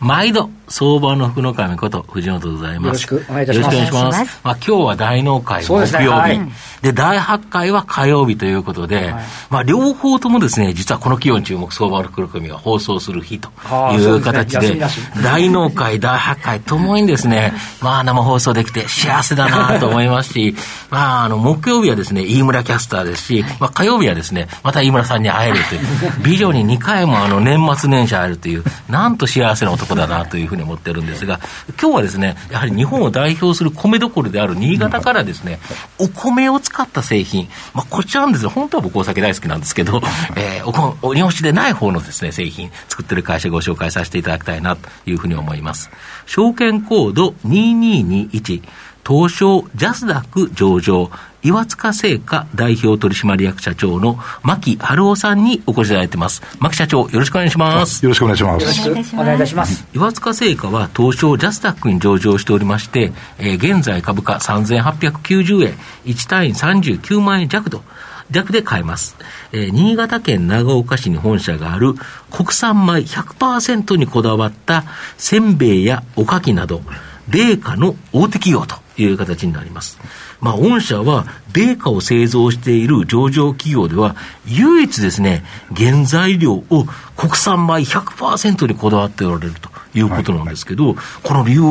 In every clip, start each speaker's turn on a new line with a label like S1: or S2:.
S1: 毎度、相場の福の神こと藤本でございます。よろ
S2: しくお願いいたします。よろしくお願いします。
S1: まあ今日は大納会木曜日。で、ねはい、で、第8回は火曜日ということで、はい、まあ両方ともですね、実はこの企業に注目相場の福の神が放送する日という形で、でね、大納会、第8回ともにですね、まあ生放送できて幸せだなと思いますし、まああの木曜日はですね、飯村キャスターですし、まあ火曜日はですね、また飯村さんに会えるという、美女に2回もあの年末年始会えるという、なんと幸せな男だなというふうに思ってるんですが、今日はですね、やはり日本を代表する米どころである新潟からですね、お米を使った製品、まあ、こちらなんですね、本当は僕お酒大好きなんですけど、えー、おお日本酒でない方のですね、製品、作ってる会社ご紹介させていただきたいなというふうに思います。証券コード2221、東証ジャスダック上場、岩塚製菓代表取締役社長の牧春夫さんにお越しいただいてます。牧社長、よろしくお願いします。
S2: よろしくお願いします。
S3: よろしくお願いいたします。
S1: 岩塚製菓は東証ジャスダックに上場しておりまして、えー、現在株価3890円、1単位39万円弱と。弱で買えます。えー、新潟県長岡市に本社がある国産米100%にこだわったせんべいやおかきなど、米価の大手企業という形になります。まあ、御社は米価を製造している上場企業では、唯一ですね、原材料を国産米100%にこだわっておられるということなんですけど、はいはい、この理由、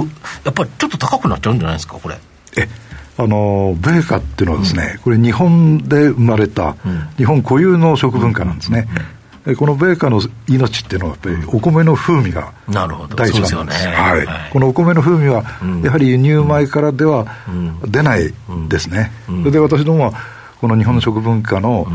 S1: やっぱりちょっと高くなっちゃうんじゃないですか、これ。
S2: えあの米価っていうのはですね、うん、これ日本で生まれた、日本固有の食文化なんですね。うんうんこの米価の命っていうのは、やっぱりお米の風味が第一番なんです。はい、このお米の風味は、やはり輸入米からでは出ないですね。それで私どもは、この日本の食文化の、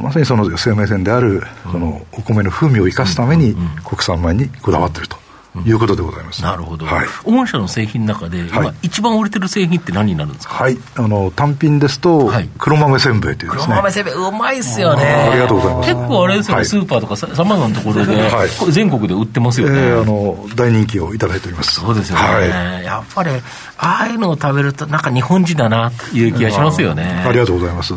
S2: まさにその生命線である、そのお米の風味を生かすために、国産米にこだわっていると。いうことでございます。
S1: なるほど。はい。御社の製品の中で、今、一番売れてる製品って何になるんですか？
S2: はい。あの、単品ですと、黒豆せんべいというですね。
S1: 黒豆せんべい、うまいっすよね。
S2: ありがとうございます。
S1: 結構あれですよね、スーパーとかさまざまなところで、全国で売ってますよね。え
S2: あの、大人気をいただいております。
S1: そうですよね。やっぱり、ああいうのを食べると、なんか日本人だな、という気がしますよね。
S2: ありがとうございます。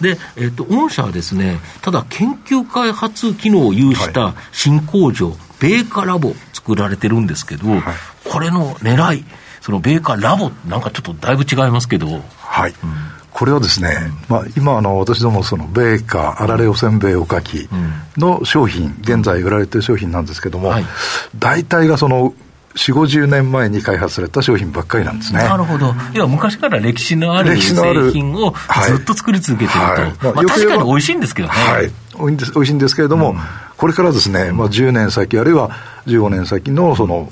S1: で、えっ、と、御社はですね、ただ研究開発機能を有した新工場、米価ラボ作られてるんですけど、はい、これの狙い、その米価ラボ、なんかちょっとだいぶ違いますけど。
S2: はい。うんこれはですね、うん、まあ、今あの、私どもその米価、あられおせんべいおかきの商品、現在売られてる商品なんですけども、はい、大体がその4、50年前に開発された商品ばっかりなんですね。
S1: なるほど。要は昔から歴史のある製品をずっと作り続けてると。はいはい、まあ、まあ、確かに美味しいんですけどね。
S2: はい。美味しいんですけれども、うんこれからですね、まあ、10年先、あるいは15年先のその、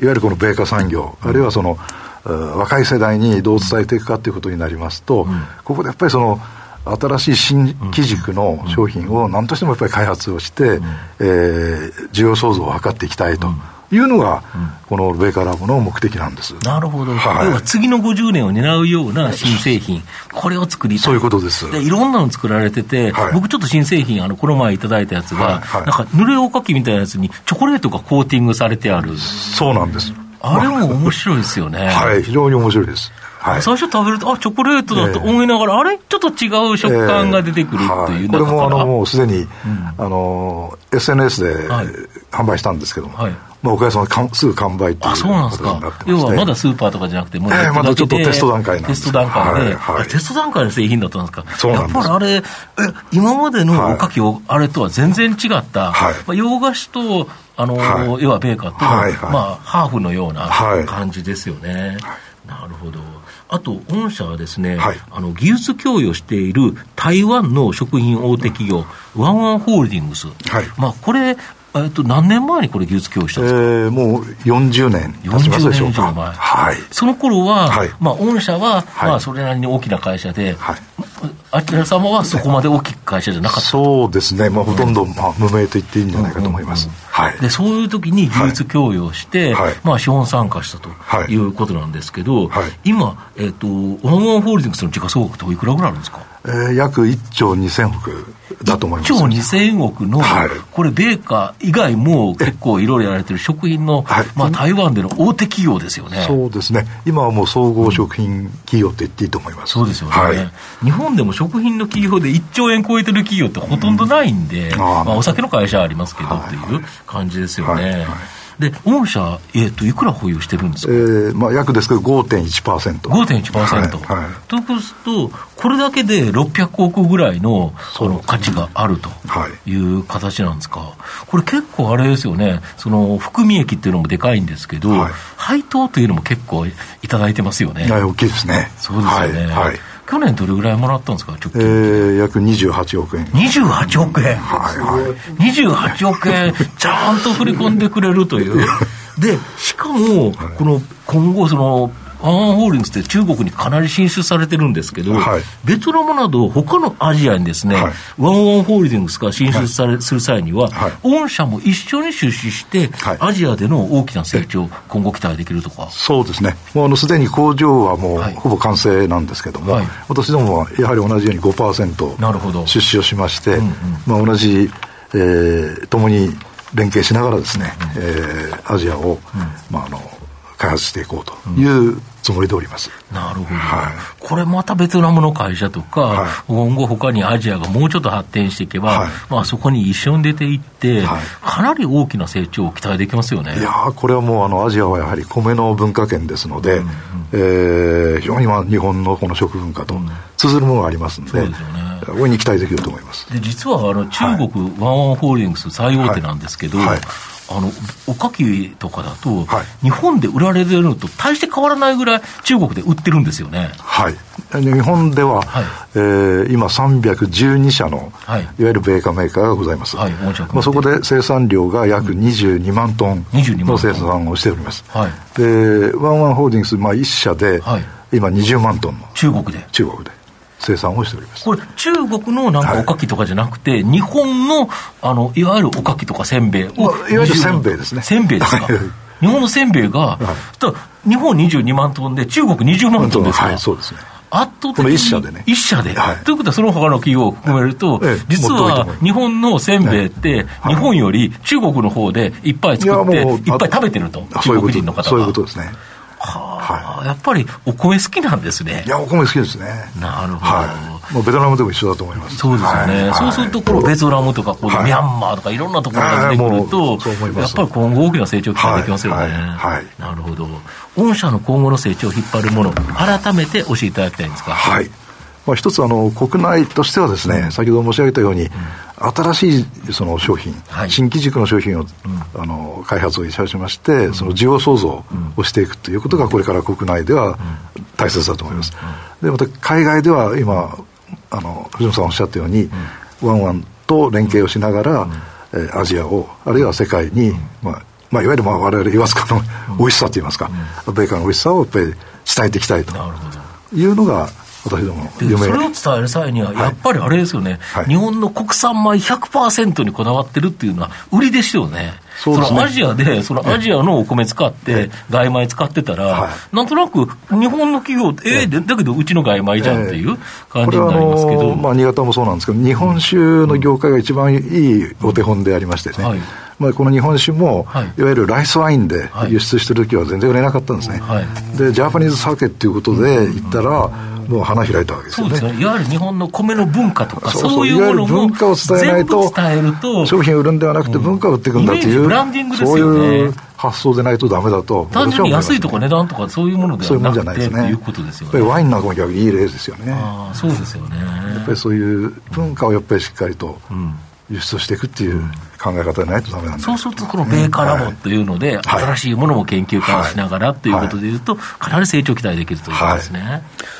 S2: いわゆるこの米価産業、あるいはその、若い世代にどう伝えていくかということになりますと、ここでやっぱりその、新しい新機軸の商品を何としてもやっぱり開発をして、えー、需要創造を図っていきたいと。いうのが、このベーカーラボの目的なんです。
S1: なるほど。はい、要は次の50年を狙うような新製品、これを作りたい。
S2: そういうことです。
S1: でいろんなの作られてて、はい、僕ちょっと新製品、あの、この前いただいたやつが、はい、なんか、濡れおかきみたいなやつにチョコレートがコーティングされてある。
S2: そうなんです。
S1: あれも面白いですよね。
S2: はい、非常に面白いです。
S1: はい、最初食べると、あチョコレートだと思いながら、えー、あれ、ちょっと違う食感が出てくるっていう、えーはい、
S2: これもあのもうすでに、うん、あの SNS で販売したんですけども、はい、まあ、おかげさまですぐ完売っていう
S1: そうなんですか、要はまだスーパーとかじゃなくて、もう、
S2: えー、まだちょっとテスト段階
S1: なんです。テスト段階で、はいはい、テスト段階の製品だったんですか、そうなんです。やっぱりあれ、え今までのおかきを、あれとは全然違った、はい。まあ、洋菓子と、あの、はい、要はベーカーと、はいはい、まあ、ハーフのような感じですよね。なるほど。あと、御社はですね、はい、あの技術供与している台湾の食品大手企業、ワンワンホールディングス、はい。まあ、これ、えっと、何年前にこれ、技術供与したんですか、え
S2: ー、もう40年経ちますでしょうか。前。
S1: はい、その頃は、はい、まあ、御社は、はい、まあ、それなりに大きな会社で、はい、あちら様はそこまで大きい会社じゃなかった。
S2: そうですね、まあ、ほとんど、まあ、無名と言っていいんじゃないかと思います。
S1: はい、でそういう時に技術供与して、はい、まあ、資本参加したとい。うことなんですけど、はい、今、えーと、ワンワンホールディングスの時価総額っておいくらぐらいあるんですか、
S2: えー、約1兆2000億だと思います。
S1: 1兆2000億の、はい、これ、米価以外も結構いろいろやられてる食品の、はい、まあ、台湾での大手企業ですよね。
S2: そうですね、今はもう総合食品企業って言っていいと思います、
S1: そうですよね、はい、日本でも食品の企業で1兆円超えてる企業ってほとんどないんで、うん、まあ、お酒の会社はありますけどっていう感じですよね。で、御社、えーと、いくら保有してるんですか、え
S2: ーまあ、約ですけど5.1%。
S1: 5.1%、はいはい、とすると、これだけで600億ぐらいのその価値があるとい。う形なんですか、これ結構あれですよね、その含み益っていうのもでかいんですけど、はい、配当というのも結構いただいてますよね。
S2: 大きいですね。
S1: そうですよね。はい去年どれぐらいもらったんですか、直
S2: 近。えー、約28億円。
S1: 28億円はいはい。28億円、ちゃんと振り込んでくれるという。で、しかも、この、今後、その、アンホールディングスって中国にかなり進出されてるんですけど、はい、ベトナムなど、他のアジアにですね、はい、ワンワンホールディングスが進出され、はい、する際には、御社も一緒に出資して、アジアでの大きな成長、今後期待できるとか。
S2: そうですね、もうあのすでに工場はもう、ほぼ完成なんですけども、私どもはやはり同じように5%なるほど。出資をしまして、うんうん、まあ、同じ、えー、共に連携しながらですね、うん、えー、アジアを、うん、まあ、あの開発していこうというつもりでおります。
S1: なるほど。はい、これまたベトナムの会社とか、はい、今後他にアジアがもうちょっと発展していけば、はい、まあそこに一緒に出ていって、かなり大きな成長を期待できますよね。
S2: いやこれはもうあのアジアはやはり米の文化圏ですので、うんうん、えー、非常にまあ日本のこの食文化と通ずるものがありますので、うん、そうですよね。大いに期待できると思います。
S1: で実はあの中国、ワンワンホールディングス最大手なんですけど、あのおかきとかだと、はい、日本で売られてるのと大して変わらないぐらい、中国で売ってるんですよね。
S2: はい。日本では、はい、えー、今、312社の、はい、いわゆる米価メーカーがございます、はいまあ、そこで生産量が約22万トンの生産をしております。はい、でワンワンホールディングス、まあ、1社で、はい、今20万トンの
S1: 中国で。
S2: 中国で生産をしております。
S1: これ、中国のなんかおかきとかじゃなくて、はい、日本のあのいわゆるおかきとかせんべいを、ま
S2: あ、いわゆるせんべいですね。
S1: せんべいですか？日本のせんべいが、はい、日本22万トンで、中国20万トンですか？ら、はい、
S2: そうですね。
S1: 圧倒的に
S2: 一社でね。
S1: 一社で、はい、ということは、その他の企業を含めると、ええ、実は日本のせんべいって、日本より中国の方でいっぱい作って、いっぱい食べてると、中国人の方が。
S2: そういうことですね。
S1: はあ、やっぱりお米好きなんですね。
S2: いや、お米好きですね。
S1: なるほど。はい
S2: まあ、ベトナムでも一緒だと思います。
S1: そうですよね。はい、そうすると、このベトナムとか、このミャンマーとか、いろんなところが出てくると、やっぱり今後大きな成長期待できますよね。はい。なるほど。御社の今後の成長を引っ張るもの、改めて教えていただきたいんですか。
S2: はい。まあ、一つあの、国内としてはですね、先ほど申し上げたように、新しいその商品、はい、新規軸の商品を、うん、あの開発をいたしまして、うん、その需要創造をしていくということが、これから国内では大切だと思います。で、また海外では今、あの藤本さんおっしゃったように、ワンワンと連携をしながら、えー、アジアを、あるいは世界に、まあ、まあ、いわゆるまあ我々言わずかの美味しさといいますか、米韓の美味しさをやっぱり伝えていきたいというのが、私ども
S1: 夢。それを伝える際には、やっぱりあれですよね、はい、日本の国産米100%にこだわってるっていうのは、売りですよね。そね、そのアジアで、そのアジアのお米使って、外米使ってたら、はい、なんとなく日本の企業、えー、だけどうちの外米じゃんっていう感じになりますけど、
S2: まあ、新潟もそうなんですけど、日本酒の業界が一番いいお手本でありましてね。はい。まあ、この日本酒も、はい、いわゆるライスワインで輸出してる時は全然売れなかったんですね、はい、でジャパニーズ酒っていうことで言ったら、もう花開いたわけですよね。そうです
S1: ね。いわゆる日本の米の文化とか、そういうもの
S2: も文化を伝えないと、商品を売るんではなくて文化を売っていくんだという、
S1: ブランディングです
S2: よね。そういう発想でないとだめだと。
S1: 単純に安いとか値段とかそういうものではなくて、そういうことですよね。
S2: やっぱりワインなんかも逆にいい例ですよね。
S1: あそうですよね。
S2: やっぱりそういう文化をやっぱりしっかりと輸出していくっていう考え方でないとダメなん
S1: そうすると、この米カラボというので、新しいものも研究化しながらということでいうと、かなり成長期待できるということですね。
S4: これ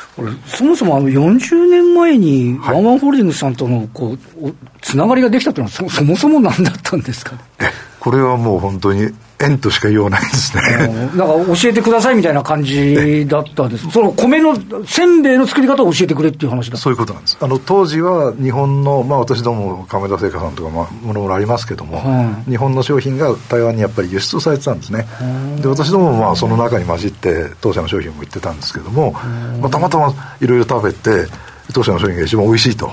S4: そもそもあの40年前にワンワンホールディングスさんとのこうつながりができたというのはそ、そもそも何だったんですかね？
S2: これはもう本当に円としか言わないですね。
S4: なんか教えてくださいみたいな感じだったんです。その米の、せんべいの作り方を教えてくれっていう話だ
S2: そういうことなんです。あの、当時は日本の、まあ私ども亀田製菓さんとか、まあ、ものもありますけども、うん、日本の商品が台湾にやっぱり輸出されてたんですね。で、私どももまあその中に混じって当社の商品も売ってたんですけども、まあ、たまたまいろいろ食べて、当社の商品が一番美味しいと。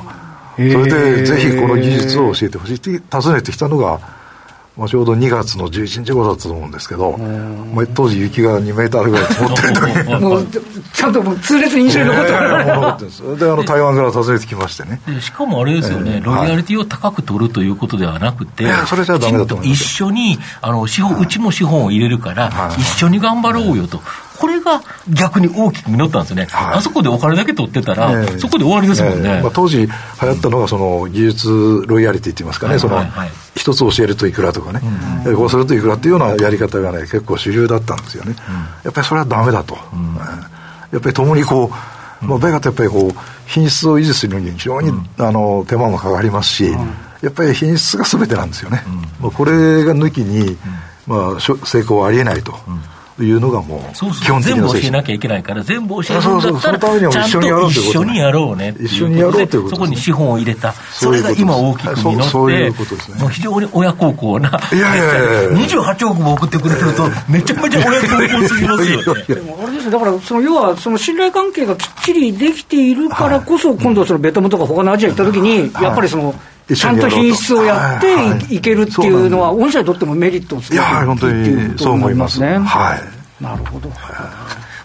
S2: それで、ぜひこの技術を教えてほしいって尋ねてきたのが、まあ、ちょうど2月の11日頃だったと思うんですけど、まあ、当時雪が2メーターぐらい積もってる時に。もう
S4: ちゃんともう痛烈に印象に残ってる、え
S2: 残ってるんです。であの台湾から訪ねてきましてね。
S1: しかもあれですよね、えー、ロイヤリティを高く取るということではなくて、
S2: はい、それじゃダメだと
S1: 一緒にあの資本、うちも資本を入れるから、はい、一緒に頑張ろうよと。これが逆に大きく実ったんですね、はい、あそこでお金だけ取ってたら、えー、そこで終わりですもんね、えー、
S2: まあ、当時流行ったのがその技術ロイヤリティって言いますかね、その一つ教えるといくらとかね、うん、こうするといくらっていうようなやり方がね、結構主流だったんですよね。うん、やっぱりそれはだめだと。うん、やっぱり共にこう、まあ、ベガってやっぱりこう、品質を維持するのに非常に、あの手間もかかりますし、やっぱり品質がすべてなんですよね。まあ、これが抜きに、まあ、成功はありえないと。いうのがもう、
S1: そうそう。基本的な全部教えなきゃいけないから、全部教えるんだったら、ちゃんと一緒にやろうね
S2: 一緒にやろうということ
S1: そこに資本を入れた、それが今大きく実って、もう非常に親孝行な、いやいやいや28 億も送ってくれてると、めちゃめちゃ親孝行すぎますよね。でも
S4: あれですだからその要はその信頼関係がきっちりできているからこそ、今度そのベトナムとか他のアジア行った時に、やっぱりその、ちゃんと品質をやっていけるっていうのは、御社にとってもメリットを
S2: すごい本当にそう思いますね。はい
S4: なるほど。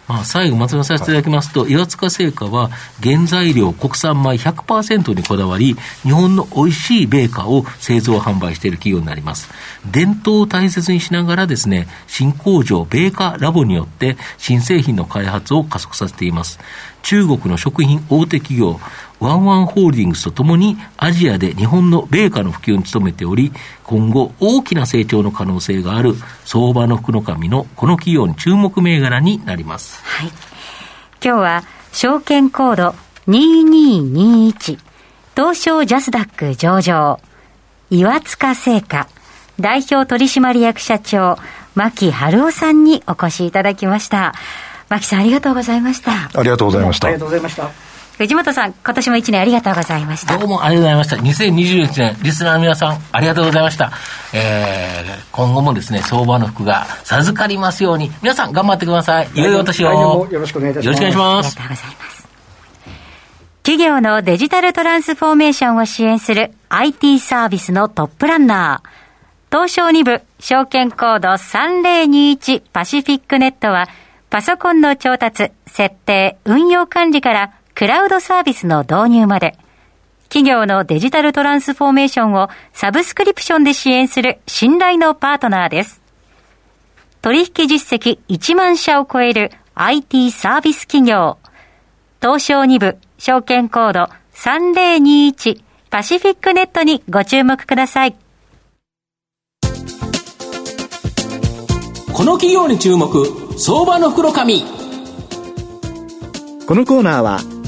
S1: まあ、最後、まとめさせていただきますと、岩塚製菓は原材料国産米100%にこだわり、日本の美味しいベーカーを製造販売している企業になります。伝統を大切にしながらですね、新工場ベーカーラボによって新製品の開発を加速させています。中国の食品大手企業、ワンワンホールディングスとともにアジアで日本の米価の普及に努めており、今後大きな成長の可能性がある相場の福の神のこの企業に注目銘柄になります。
S3: はい。今日は証券コード2221東証ジャスダック上場岩塚製菓代表取締役社長牧春夫さんにお越しいただきました。牧さんありがとうございました。
S2: ありがとうございました。
S4: ありがとうございました。
S3: 藤本さん、今年も一年ありがとうございました。
S1: どうもありがとうございました。2021年、リスナーの皆さん、ありがとうございました。えー、今後もですね、相場の服が授かりますように、皆さん頑張ってください。いよいよ私を。
S4: よろしくお願いいたします。よろしくお願いします。ありがとうございます。
S3: 企業のデジタルトランスフォーメーションを支援する IT サービスのトップランナー。東証2部、証券コード3021パシフィックネットは、パソコンの調達、設定、運用管理からクラウドサービスの導入まで、企業のデジタルトランスフォーメーションをサブスクリプションで支援する信頼のパートナーです。取引実績1万社を超える IT サービス企業、東証2部証券コード3021パシフィックネットにご注目ください。
S5: この企業に注目、相場の袋紙。
S6: このコーナーは